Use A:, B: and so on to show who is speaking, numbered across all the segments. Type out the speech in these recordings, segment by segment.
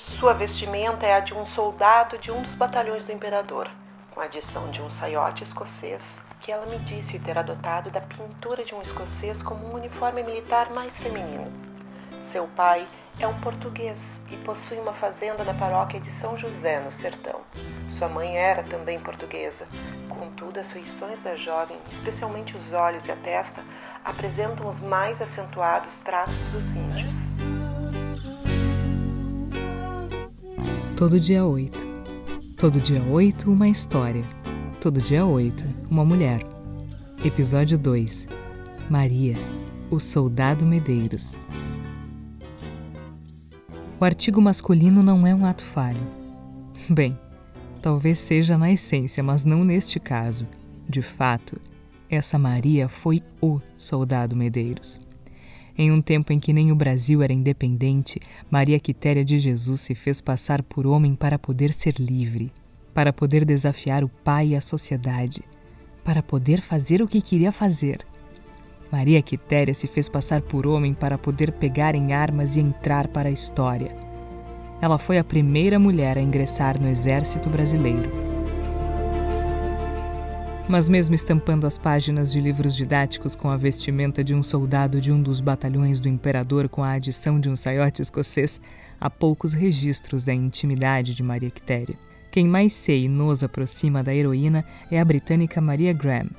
A: Sua vestimenta é a de um soldado de um dos batalhões do imperador, com a adição de um saiote escocês, que ela me disse ter adotado da pintura de um escocês como um uniforme militar mais feminino. Seu pai é um português e possui uma fazenda na paróquia de São José, no sertão. Sua mãe era também portuguesa. Contudo, as feições da jovem, especialmente os olhos e a testa, apresentam os mais acentuados traços dos índios.
B: Todo dia 8. Todo dia 8, uma história. Todo dia 8, uma mulher. Episódio 2. Maria, o soldado Medeiros. O artigo masculino não é um ato falho. Bem, talvez seja na essência, mas não neste caso. De fato, essa Maria foi o soldado Medeiros. Em um tempo em que nem o Brasil era independente, Maria Quitéria de Jesus se fez passar por homem para poder ser livre, para poder desafiar o pai e a sociedade, para poder fazer o que queria fazer. Maria Quitéria se fez passar por homem para poder pegar em armas e entrar para a história. Ela foi a primeira mulher a ingressar no exército brasileiro mas, mesmo estampando as páginas de livros didáticos com a vestimenta de um soldado de um dos batalhões do imperador com a adição de um saiote escocês, há poucos registros da intimidade de Maria Quitéria. Quem mais sei e nos aproxima da heroína é a britânica Maria Graham,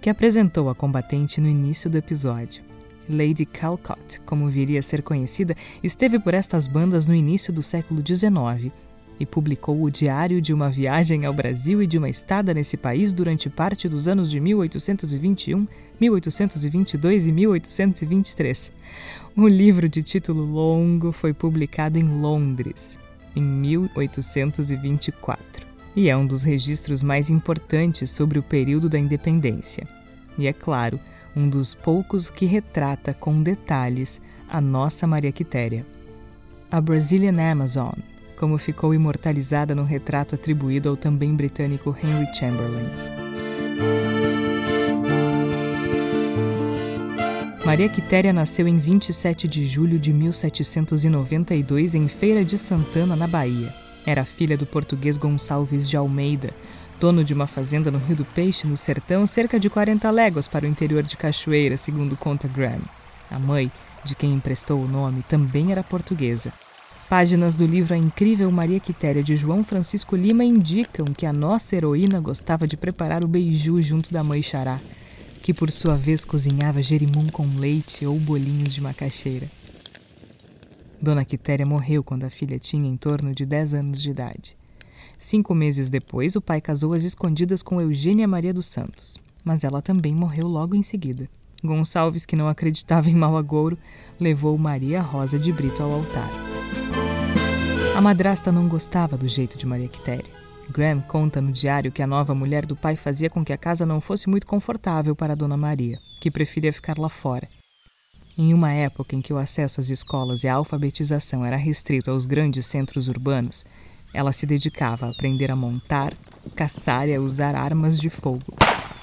B: que apresentou a combatente no início do episódio. Lady Calcott, como viria a ser conhecida, esteve por estas bandas no início do século XIX e publicou o Diário de uma Viagem ao Brasil e de uma Estada nesse país durante parte dos anos de 1821, 1822 e 1823. O livro de título longo foi publicado em Londres, em 1824, e é um dos registros mais importantes sobre o período da independência. E é claro, um dos poucos que retrata com detalhes a nossa Maria Quitéria. A Brazilian Amazon, como ficou imortalizada no retrato atribuído ao também britânico Henry Chamberlain. Maria Quitéria nasceu em 27 de julho de 1792 em Feira de Santana, na Bahia. Era filha do português Gonçalves de Almeida, dono de uma fazenda no Rio do Peixe, no sertão, cerca de 40 léguas para o interior de Cachoeira, segundo conta Graham. A mãe, de quem emprestou o nome, também era portuguesa. Páginas do livro A Incrível Maria Quitéria de João Francisco Lima indicam que a nossa heroína gostava de preparar o beiju junto da mãe Xará, que por sua vez cozinhava gerimum com leite ou bolinhos de macaxeira. Dona Quitéria morreu quando a filha tinha em torno de 10 anos de idade. Cinco meses depois, o pai casou às escondidas com Eugênia Maria dos Santos, mas ela também morreu logo em seguida. Gonçalves, que não acreditava em mau agouro, levou Maria Rosa de Brito ao altar. A madrasta não gostava do jeito de Maria Quitéria. Graham conta no diário que a nova mulher do pai fazia com que a casa não fosse muito confortável para a Dona Maria, que preferia ficar lá fora. Em uma época em que o acesso às escolas e a alfabetização era restrito aos grandes centros urbanos, ela se dedicava a aprender a montar, caçar e a usar armas de fogo.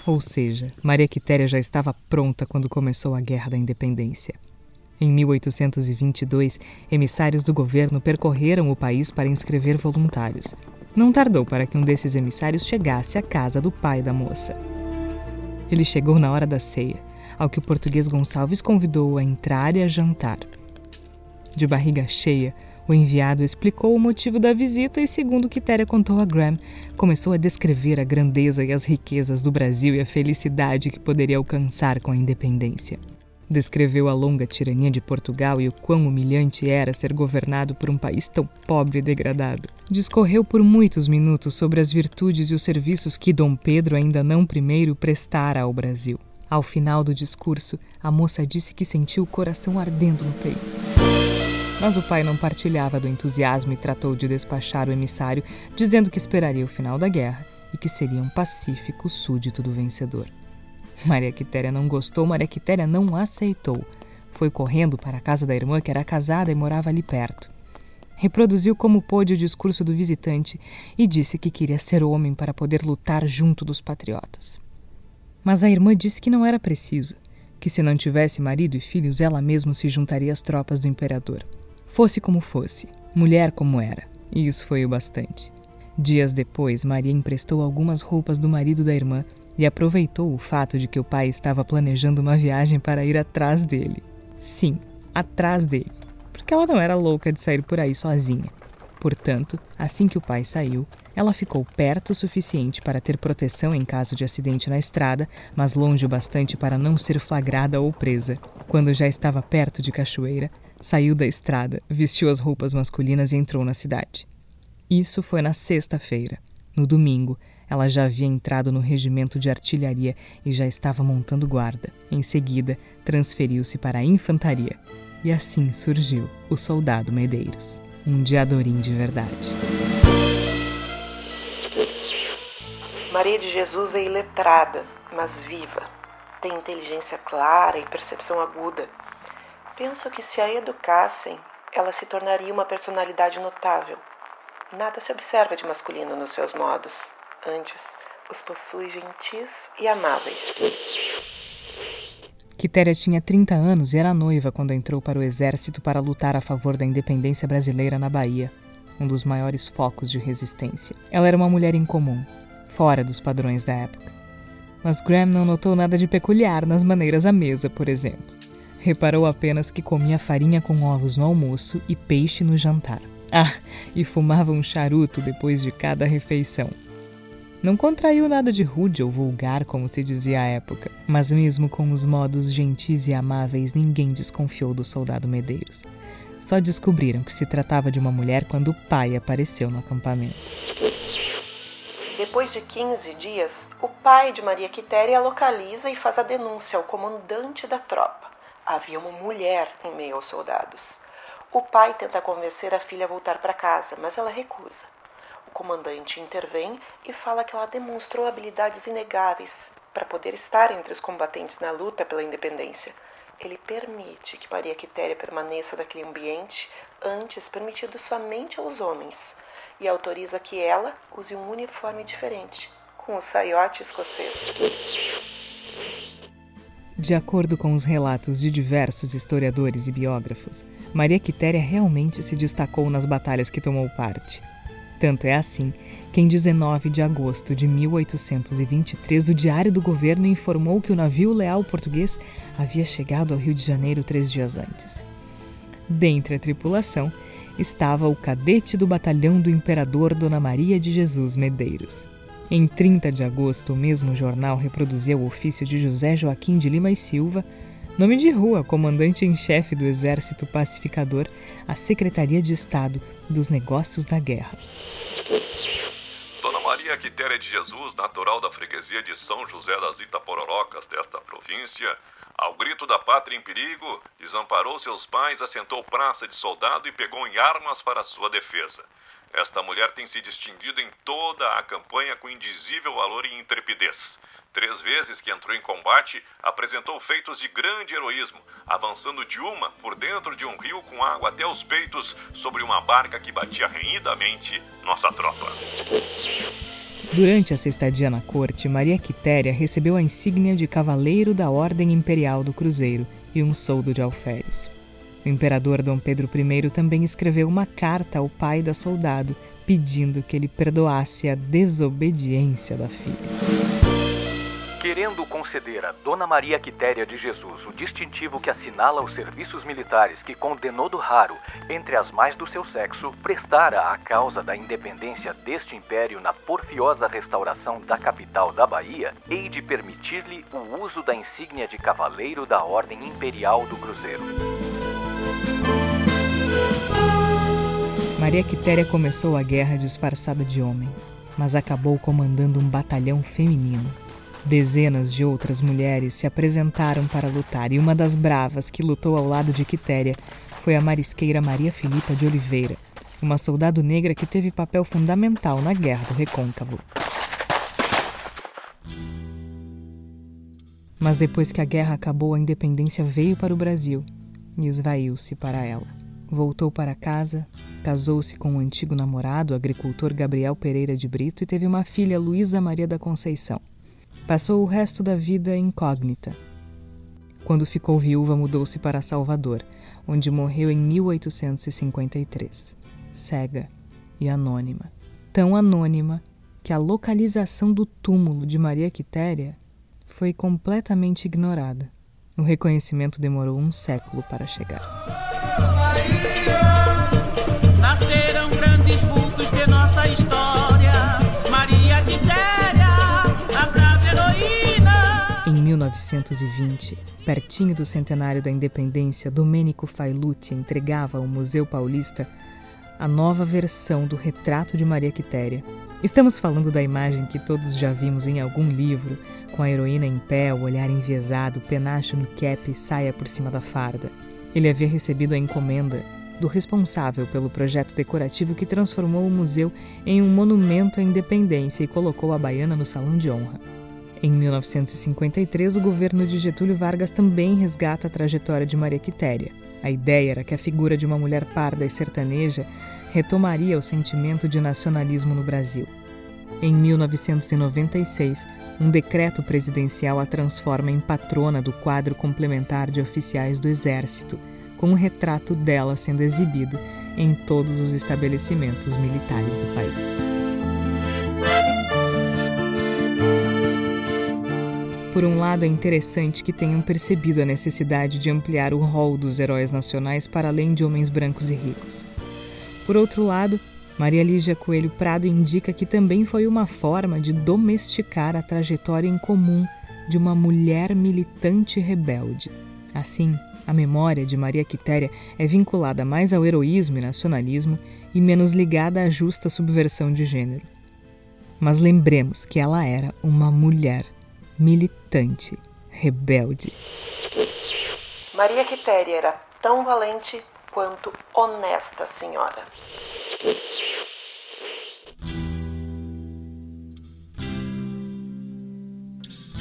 B: Ou seja, Maria Quitéria já estava pronta quando começou a Guerra da Independência. Em 1822, emissários do governo percorreram o país para inscrever voluntários. Não tardou para que um desses emissários chegasse à casa do pai da moça. Ele chegou na hora da ceia, ao que o português Gonçalves convidou-o a entrar e a jantar. De barriga cheia, o enviado explicou o motivo da visita e, segundo Quitéria contou a Graham, começou a descrever a grandeza e as riquezas do Brasil e a felicidade que poderia alcançar com a independência. Descreveu a longa tirania de Portugal e o quão humilhante era ser governado por um país tão pobre e degradado. Discorreu por muitos minutos sobre as virtudes e os serviços que Dom Pedro, ainda não primeiro, prestara ao Brasil. Ao final do discurso, a moça disse que sentiu o coração ardendo no peito. Mas o pai não partilhava do entusiasmo e tratou de despachar o emissário, dizendo que esperaria o final da guerra e que seria um pacífico súdito do vencedor. Maria Quitéria não gostou, Maria Quitéria não aceitou. Foi correndo para a casa da irmã, que era casada e morava ali perto. Reproduziu como pôde o discurso do visitante e disse que queria ser homem para poder lutar junto dos patriotas. Mas a irmã disse que não era preciso, que se não tivesse marido e filhos, ela mesma se juntaria às tropas do imperador. Fosse como fosse, mulher como era, e isso foi o bastante. Dias depois, Maria emprestou algumas roupas do marido da irmã e aproveitou o fato de que o pai estava planejando uma viagem para ir atrás dele. Sim, atrás dele, porque ela não era louca de sair por aí sozinha. Portanto, assim que o pai saiu, ela ficou perto o suficiente para ter proteção em caso de acidente na estrada, mas longe o bastante para não ser flagrada ou presa. Quando já estava perto de Cachoeira, saiu da estrada, vestiu as roupas masculinas e entrou na cidade. Isso foi na sexta-feira. No domingo, ela já havia entrado no regimento de artilharia e já estava montando guarda. Em seguida, transferiu-se para a infantaria. E assim surgiu o soldado Medeiros, um diadorim de verdade.
A: Maria de Jesus é iletrada, mas viva. Tem inteligência clara e percepção aguda. Penso que se a educassem, ela se tornaria uma personalidade notável. Nada se observa de masculino nos seus modos. Antes, os possui gentis e amáveis.
B: Quitéria tinha 30 anos e era noiva quando entrou para o exército para lutar a favor da independência brasileira na Bahia, um dos maiores focos de resistência. Ela era uma mulher incomum, fora dos padrões da época. Mas Graham não notou nada de peculiar nas maneiras à mesa, por exemplo. Reparou apenas que comia farinha com ovos no almoço e peixe no jantar. Ah, e fumava um charuto depois de cada refeição. Não contraiu nada de rude ou vulgar, como se dizia à época, mas mesmo com os modos gentis e amáveis, ninguém desconfiou do soldado Medeiros. Só descobriram que se tratava de uma mulher quando o pai apareceu no acampamento.
A: Depois de 15 dias, o pai de Maria Quitéria localiza e faz a denúncia ao comandante da tropa. Havia uma mulher em meio aos soldados. O pai tenta convencer a filha a voltar para casa, mas ela recusa comandante intervém e fala que ela demonstrou habilidades inegáveis para poder estar entre os combatentes na luta pela independência. Ele permite que Maria Quitéria permaneça naquele ambiente, antes permitido somente aos homens, e autoriza que ela use um uniforme diferente, com o saiote escocês.
B: De acordo com os relatos de diversos historiadores e biógrafos, Maria Quitéria realmente se destacou nas batalhas que tomou parte. Tanto é assim que, em 19 de agosto de 1823, o Diário do Governo informou que o navio leal português havia chegado ao Rio de Janeiro três dias antes. Dentre a tripulação estava o cadete do batalhão do imperador Dona Maria de Jesus Medeiros. Em 30 de agosto, o mesmo jornal reproduzia o ofício de José Joaquim de Lima e Silva, nome de rua, comandante em chefe do Exército Pacificador, à Secretaria de Estado dos Negócios da Guerra.
C: Dona Maria Quitéria de Jesus, natural da freguesia de São José das Itapororocas desta província, ao grito da pátria em perigo, desamparou seus pais, assentou praça de soldado e pegou em armas para sua defesa. Esta mulher tem se distinguido em toda a campanha com indizível valor e intrepidez. Três vezes que entrou em combate, apresentou feitos de grande heroísmo, avançando de uma por dentro de um rio com água até os peitos sobre uma barca que batia renhidamente nossa tropa.
B: Durante essa estadia na corte, Maria Quitéria recebeu a insígnia de Cavaleiro da Ordem Imperial do Cruzeiro e um soldo de alferes. O imperador Dom Pedro I também escreveu uma carta ao pai da soldado, pedindo que ele perdoasse a desobediência da filha
D: querendo conceder a Dona Maria Quitéria de Jesus o distintivo que assinala os serviços militares que condenou do raro, entre as mais do seu sexo, prestara à causa da independência deste império na porfiosa restauração da capital da Bahia, hei de permitir-lhe o uso da insígnia de cavaleiro da Ordem Imperial do Cruzeiro.
B: Maria Quitéria começou a guerra disfarçada de homem, mas acabou comandando um batalhão feminino. Dezenas de outras mulheres se apresentaram para lutar e uma das bravas que lutou ao lado de Quitéria foi a marisqueira Maria Filipa de Oliveira, uma soldado negra que teve papel fundamental na Guerra do Recôncavo. Mas depois que a guerra acabou, a independência veio para o Brasil e esvaiu-se para ela. Voltou para casa, casou-se com o um antigo namorado, o agricultor Gabriel Pereira de Brito, e teve uma filha, Luísa Maria da Conceição. Passou o resto da vida incógnita. Quando ficou viúva, mudou-se para Salvador, onde morreu em 1853, cega e anônima. Tão anônima que a localização do túmulo de Maria Quitéria foi completamente ignorada. O reconhecimento demorou um século para chegar. Em 1920, pertinho do centenário da independência, Domênico Failucci entregava ao Museu Paulista a nova versão do retrato de Maria Quitéria. Estamos falando da imagem que todos já vimos em algum livro, com a heroína em pé, o olhar enviesado, penacho no cap e saia por cima da farda. Ele havia recebido a encomenda do responsável pelo projeto decorativo que transformou o museu em um monumento à independência e colocou a baiana no salão de honra. Em 1953, o governo de Getúlio Vargas também resgata a trajetória de Maria Quitéria. A ideia era que a figura de uma mulher parda e sertaneja retomaria o sentimento de nacionalismo no Brasil. Em 1996, um decreto presidencial a transforma em patrona do quadro complementar de oficiais do Exército, com um retrato dela sendo exibido em todos os estabelecimentos militares do país. Por um lado, é interessante que tenham percebido a necessidade de ampliar o rol dos heróis nacionais para além de homens brancos e ricos. Por outro lado, Maria Lígia Coelho Prado indica que também foi uma forma de domesticar a trajetória em comum de uma mulher militante rebelde. Assim, a memória de Maria Quitéria é vinculada mais ao heroísmo e nacionalismo e menos ligada à justa subversão de gênero. Mas lembremos que ela era uma mulher militante, rebelde.
A: Maria Quitéria era tão valente quanto honesta senhora.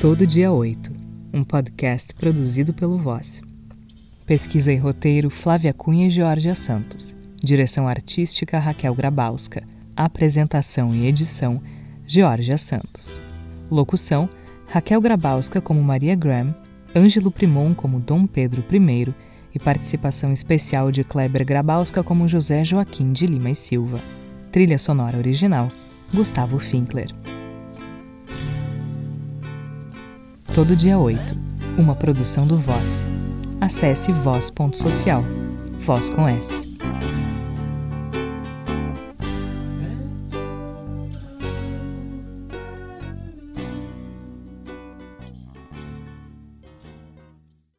B: Todo dia 8, um podcast produzido pelo Voz. Pesquisa e roteiro Flávia Cunha e Georgia Santos. Direção artística Raquel Grabowska. Apresentação e edição Georgia Santos. Locução Raquel Grabowska como Maria Graham, Ângelo Primon como Dom Pedro I e participação especial de Kleber Grabowska como José Joaquim de Lima e Silva. Trilha sonora original Gustavo Finkler. Todo dia 8, uma produção do Voz. Acesse voz.social. Voz com S.